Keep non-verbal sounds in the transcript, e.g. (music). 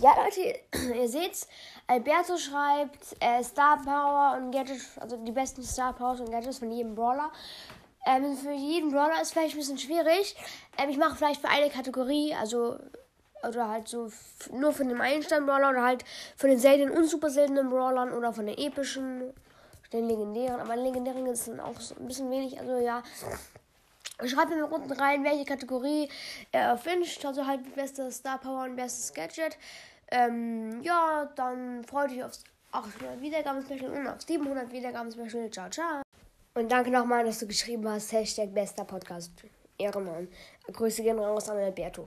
Ja, Leute, (clears throat) ihr seht's. Alberto schreibt äh, Star Power und Gadgets, also die besten Star Powers und Gadgets von jedem Brawler. Ähm, für jeden Brawler ist vielleicht ein bisschen schwierig. Ähm, ich mache vielleicht für eine Kategorie, also oder halt so nur von dem Einstein-Brawler oder halt von den seltenen und super seltenen Brawlern oder von den epischen, den legendären. Aber legendären ist dann auch so ein bisschen wenig. Also ja, Schreibt mir unten rein, welche Kategorie ihr wünscht. Also halt beste Star Power und bestes Gadget. Ähm, ja, dann freut euch aufs 800 Wiedergaben-Special und auf 700 Wiedergaben-Special. Ciao, ciao. Und danke nochmal, dass du geschrieben hast. Hashtag bester Podcast. Ehrenmann. Grüße gehen raus an Alberto.